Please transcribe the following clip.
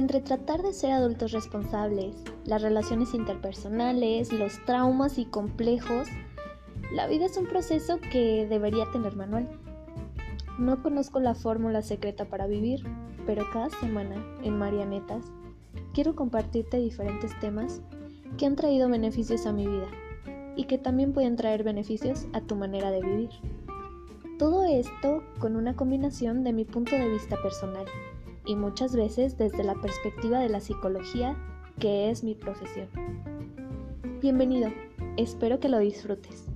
Entre tratar de ser adultos responsables, las relaciones interpersonales, los traumas y complejos, la vida es un proceso que debería tener manual. No conozco la fórmula secreta para vivir, pero cada semana en Marianetas quiero compartirte diferentes temas que han traído beneficios a mi vida y que también pueden traer beneficios a tu manera de vivir. Todo esto con una combinación de mi punto de vista personal y muchas veces desde la perspectiva de la psicología, que es mi profesión. Bienvenido, espero que lo disfrutes.